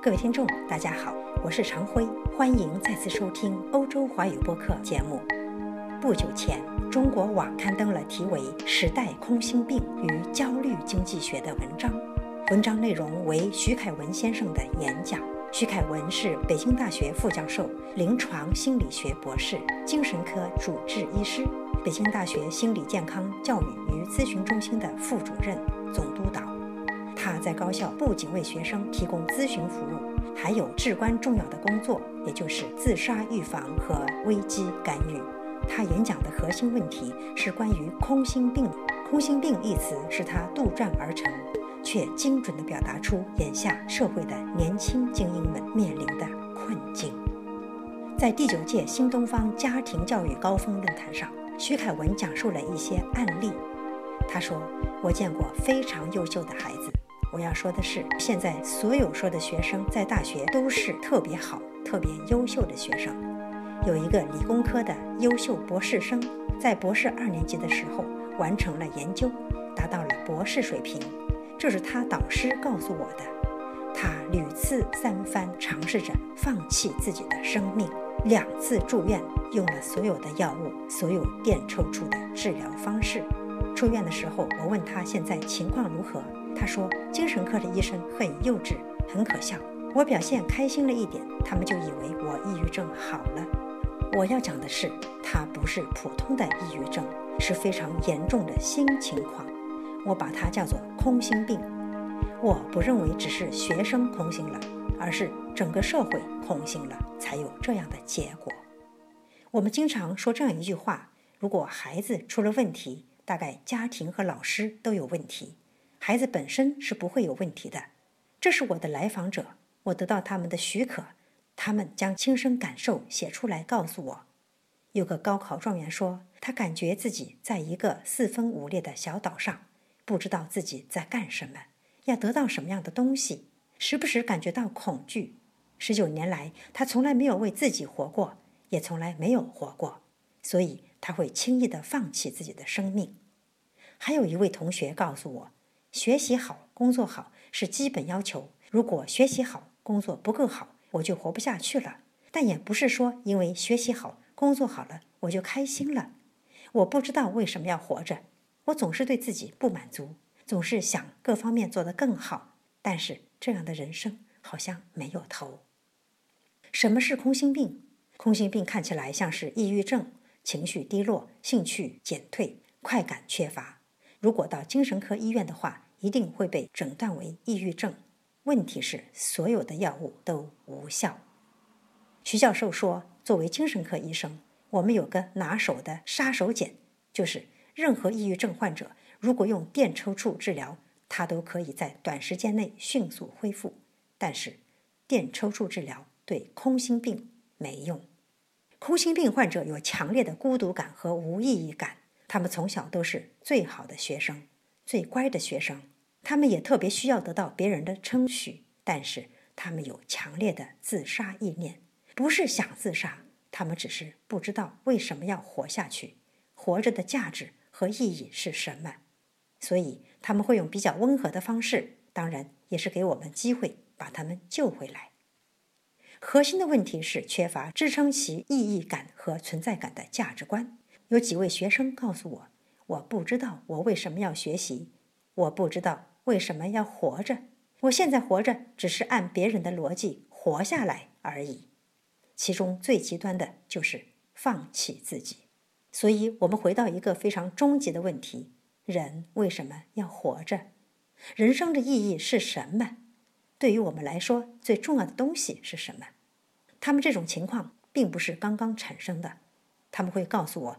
各位听众，大家好，我是常辉，欢迎再次收听欧洲华语播客节目。不久前，中国网刊登了题为《时代空心病与焦虑经济学》的文章，文章内容为徐凯文先生的演讲。徐凯文是北京大学副教授、临床心理学博士、精神科主治医师，北京大学心理健康教育与咨询中心的副主任、他在高校不仅为学生提供咨询服务，还有至关重要的工作，也就是自杀预防和危机干预。他演讲的核心问题是关于空心病。空心病一词是他杜撰而成，却精准地表达出眼下社会的年轻精英们面临的困境。在第九届新东方家庭教育高峰论坛上，徐凯文讲述了一些案例。他说：“我见过非常优秀的孩子。我要说的是，现在所有说的学生在大学都是特别好、特别优秀的学生。”有一个理工科的优秀博士生，在博士二年级的时候完成了研究，达到了博士水平。这是他导师告诉我的。他屡次三番尝试着放弃自己的生命，两次住院，用了所有的药物，所有电抽搐的治疗方式。出院的时候，我问他现在情况如何，他说精神科的医生很幼稚，很可笑。我表现开心了一点，他们就以为我抑郁症好了。我要讲的是，它不是普通的抑郁症，是非常严重的新情况。我把它叫做空心病。我不认为只是学生空心了，而是整个社会空心了，才有这样的结果。我们经常说这样一句话：如果孩子出了问题，大概家庭和老师都有问题，孩子本身是不会有问题的。这是我的来访者，我得到他们的许可。他们将亲身感受写出来告诉我。有个高考状元说，他感觉自己在一个四分五裂的小岛上，不知道自己在干什么，要得到什么样的东西，时不时感觉到恐惧。十九年来，他从来没有为自己活过，也从来没有活过，所以他会轻易的放弃自己的生命。还有一位同学告诉我，学习好、工作好是基本要求，如果学习好、工作不够好。我就活不下去了，但也不是说因为学习好、工作好了我就开心了。我不知道为什么要活着，我总是对自己不满足，总是想各方面做得更好，但是这样的人生好像没有头。什么是空心病？空心病看起来像是抑郁症，情绪低落、兴趣减退、快感缺乏。如果到精神科医院的话，一定会被诊断为抑郁症。问题是，所有的药物都无效。徐教授说：“作为精神科医生，我们有个拿手的杀手锏，就是任何抑郁症患者，如果用电抽搐治疗，他都可以在短时间内迅速恢复。但是，电抽搐治疗对空心病没用。空心病患者有强烈的孤独感和无意义感，他们从小都是最好的学生，最乖的学生。”他们也特别需要得到别人的称许，但是他们有强烈的自杀意念，不是想自杀，他们只是不知道为什么要活下去，活着的价值和意义是什么，所以他们会用比较温和的方式，当然也是给我们机会把他们救回来。核心的问题是缺乏支撑其意义感和存在感的价值观。有几位学生告诉我，我不知道我为什么要学习，我不知道。为什么要活着？我现在活着只是按别人的逻辑活下来而已。其中最极端的就是放弃自己。所以，我们回到一个非常终极的问题：人为什么要活着？人生的意义是什么？对于我们来说，最重要的东西是什么？他们这种情况并不是刚刚产生的。他们会告诉我：“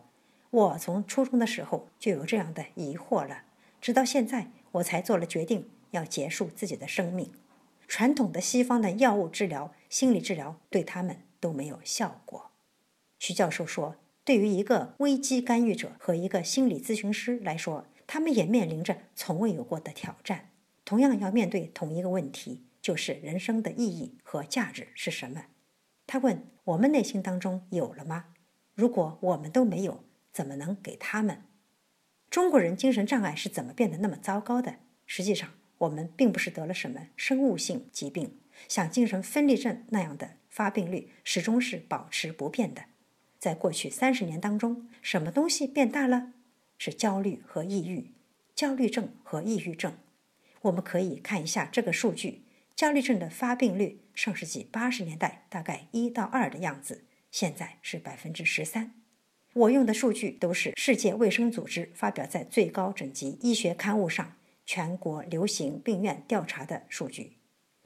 我从初中的时候就有这样的疑惑了，直到现在。”我才做了决定，要结束自己的生命。传统的西方的药物治疗、心理治疗对他们都没有效果。徐教授说，对于一个危机干预者和一个心理咨询师来说，他们也面临着从未有过的挑战，同样要面对同一个问题，就是人生的意义和价值是什么。他问：我们内心当中有了吗？如果我们都没有，怎么能给他们？中国人精神障碍是怎么变得那么糟糕的？实际上，我们并不是得了什么生物性疾病，像精神分裂症那样的发病率始终是保持不变的。在过去三十年当中，什么东西变大了？是焦虑和抑郁，焦虑症和抑郁症。我们可以看一下这个数据：焦虑症的发病率，上世纪八十年代大概一到二的样子，现在是百分之十三。我用的数据都是世界卫生组织发表在最高等级医学刊物上全国流行病院调查的数据。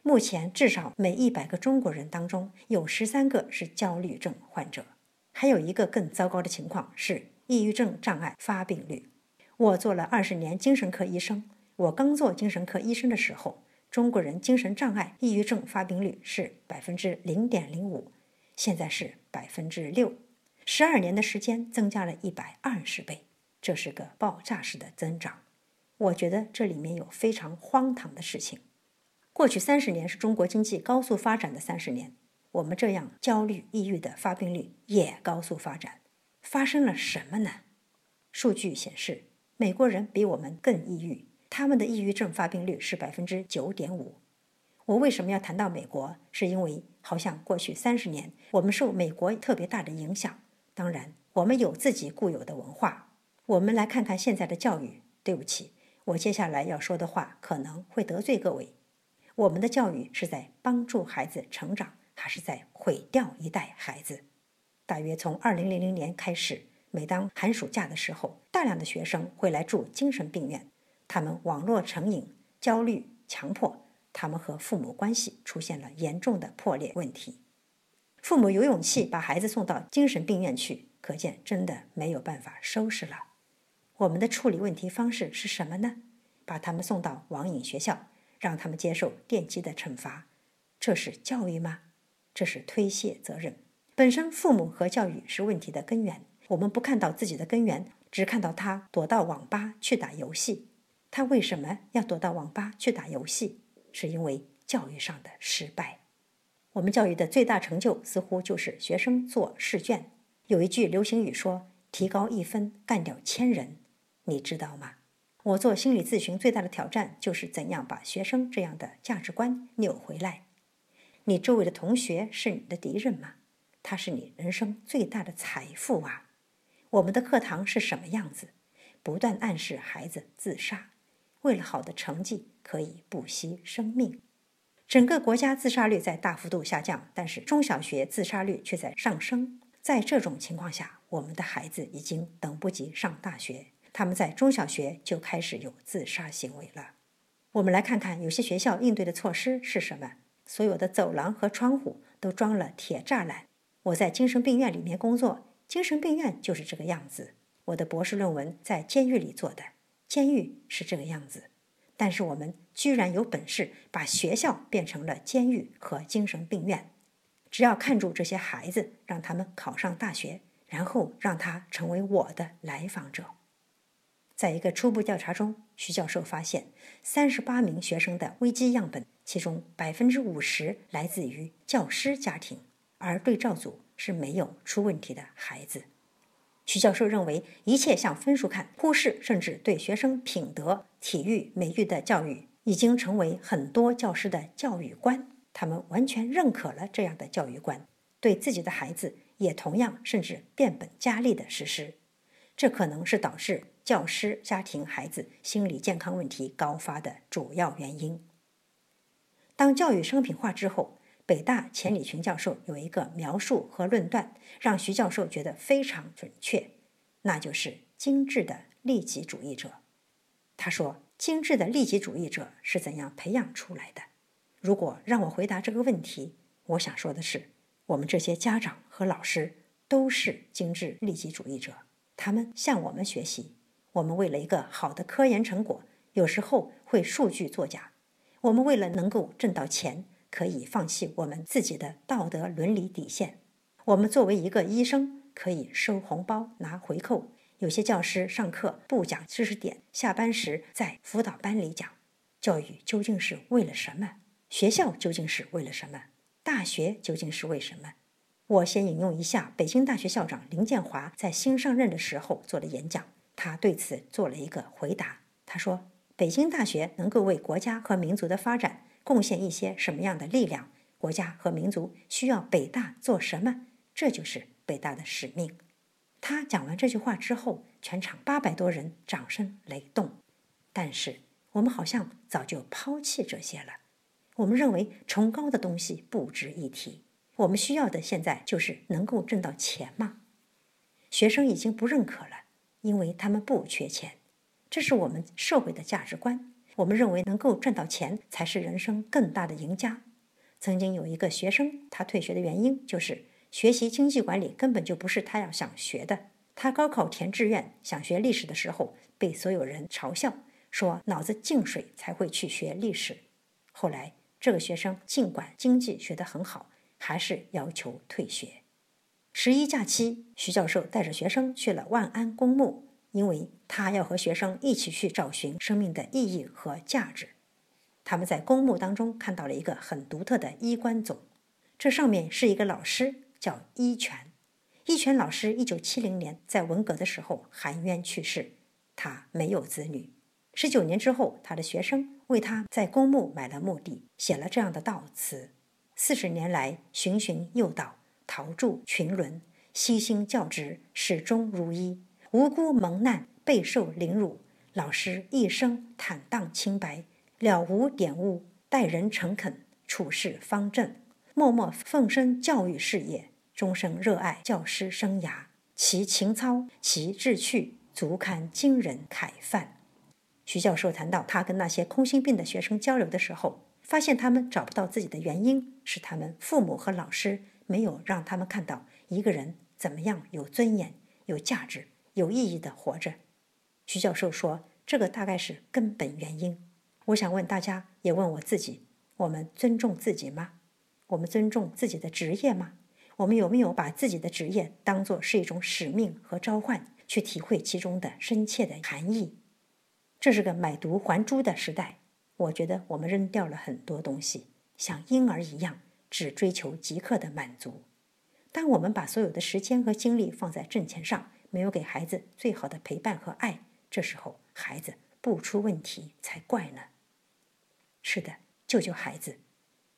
目前，至少每一百个中国人当中有十三个是焦虑症患者。还有一个更糟糕的情况是抑郁症障碍发病率。我做了二十年精神科医生，我刚做精神科医生的时候，中国人精神障碍抑郁症发病率是百分之零点零五，现在是百分之六。十二年的时间增加了一百二十倍，这是个爆炸式的增长。我觉得这里面有非常荒唐的事情。过去三十年是中国经济高速发展的三十年，我们这样焦虑、抑郁的发病率也高速发展。发生了什么呢？数据显示，美国人比我们更抑郁，他们的抑郁症发病率是百分之九点五。我为什么要谈到美国？是因为好像过去三十年我们受美国特别大的影响。当然，我们有自己固有的文化。我们来看看现在的教育。对不起，我接下来要说的话可能会得罪各位。我们的教育是在帮助孩子成长，还是在毁掉一代孩子？大约从二零零零年开始，每当寒暑假的时候，大量的学生会来住精神病院。他们网络成瘾、焦虑、强迫，他们和父母关系出现了严重的破裂问题。父母有勇气把孩子送到精神病院去，可见真的没有办法收拾了。我们的处理问题方式是什么呢？把他们送到网瘾学校，让他们接受电击的惩罚，这是教育吗？这是推卸责任。本身父母和教育是问题的根源，我们不看到自己的根源，只看到他躲到网吧去打游戏。他为什么要躲到网吧去打游戏？是因为教育上的失败。我们教育的最大成就似乎就是学生做试卷。有一句流行语说：“提高一分，干掉千人。”你知道吗？我做心理咨询最大的挑战就是怎样把学生这样的价值观扭回来。你周围的同学是你的敌人吗？他是你人生最大的财富啊！我们的课堂是什么样子？不断暗示孩子自杀，为了好的成绩可以不惜生命。整个国家自杀率在大幅度下降，但是中小学自杀率却在上升。在这种情况下，我们的孩子已经等不及上大学，他们在中小学就开始有自杀行为了。我们来看看有些学校应对的措施是什么：所有的走廊和窗户都装了铁栅栏。我在精神病院里面工作，精神病院就是这个样子。我的博士论文在监狱里做的，监狱是这个样子。但是我们居然有本事把学校变成了监狱和精神病院，只要看住这些孩子，让他们考上大学，然后让他成为我的来访者。在一个初步调查中，徐教授发现，三十八名学生的危机样本，其中百分之五十来自于教师家庭，而对照组是没有出问题的孩子。徐教授认为，一切向分数看，忽视甚至对学生品德、体育、美育的教育，已经成为很多教师的教育观。他们完全认可了这样的教育观，对自己的孩子也同样甚至变本加厉的实施。这可能是导致教师、家庭、孩子心理健康问题高发的主要原因。当教育商品化之后。北大钱理群教授有一个描述和论断，让徐教授觉得非常准确，那就是精致的利己主义者。他说：“精致的利己主义者是怎样培养出来的？”如果让我回答这个问题，我想说的是，我们这些家长和老师都是精致利己主义者。他们向我们学习，我们为了一个好的科研成果，有时候会数据作假。我们为了能够挣到钱。可以放弃我们自己的道德伦理底线。我们作为一个医生，可以收红包拿回扣。有些教师上课不讲知识点，下班时在辅导班里讲。教育究竟是为了什么？学校究竟是为了什么？大学究竟是为什么？我先引用一下北京大学校长林建华在新上任的时候做的演讲，他对此做了一个回答。他说：“北京大学能够为国家和民族的发展。”贡献一些什么样的力量？国家和民族需要北大做什么？这就是北大的使命。他讲完这句话之后，全场八百多人掌声雷动。但是我们好像早就抛弃这些了。我们认为崇高的东西不值一提。我们需要的现在就是能够挣到钱吗？学生已经不认可了，因为他们不缺钱。这是我们社会的价值观。我们认为能够赚到钱才是人生更大的赢家。曾经有一个学生，他退学的原因就是学习经济管理根本就不是他要想学的。他高考填志愿想学历史的时候，被所有人嘲笑，说脑子进水才会去学历史。后来这个学生尽管经济学得很好，还是要求退学。十一假期，徐教授带着学生去了万安公墓。因为他要和学生一起去找寻生命的意义和价值，他们在公墓当中看到了一个很独特的衣冠冢，这上面是一个老师，叫一泉。一泉老师一九七零年在文革的时候含冤去世，他没有子女。十九年之后，他的学生为他在公墓买了墓地，写了这样的悼词：四十年来循循诱导，陶铸群伦，悉心教职，始终如一。无辜蒙难，备受凌辱。老师一生坦荡清白，了无点污，待人诚恳，处事方正，默默奉身教育事业，终生热爱教师生涯。其情操，其志趣，足堪惊人楷范。徐教授谈到他跟那些空心病的学生交流的时候，发现他们找不到自己的原因，是他们父母和老师没有让他们看到一个人怎么样有尊严、有价值。有意义的活着，徐教授说：“这个大概是根本原因。”我想问大家，也问我自己：我们尊重自己吗？我们尊重自己的职业吗？我们有没有把自己的职业当作是一种使命和召唤，去体会其中的深切的含义？这是个买椟还珠的时代，我觉得我们扔掉了很多东西，像婴儿一样，只追求即刻的满足。当我们把所有的时间和精力放在挣钱上，没有给孩子最好的陪伴和爱，这时候孩子不出问题才怪呢。是的，救救孩子。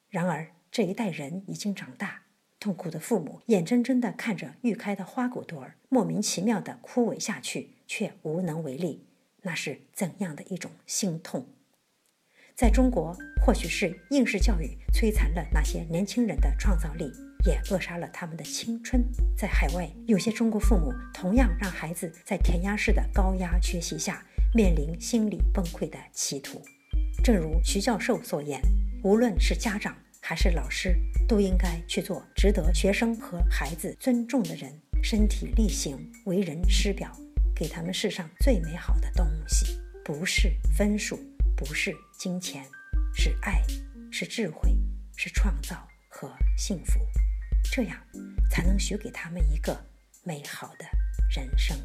然而这一代人已经长大，痛苦的父母眼睁睁地看着欲开的花骨朵儿莫名其妙地枯萎下去，却无能为力，那是怎样的一种心痛？在中国，或许是应试教育摧残了那些年轻人的创造力。也扼杀了他们的青春。在海外，有些中国父母同样让孩子在填鸭式的高压学习下面临心理崩溃的歧途。正如徐教授所言，无论是家长还是老师，都应该去做值得学生和孩子尊重的人，身体力行，为人师表，给他们世上最美好的东西，不是分数，不是金钱，是爱，是智慧，是创造和幸福。这样，才能许给他们一个美好的人生。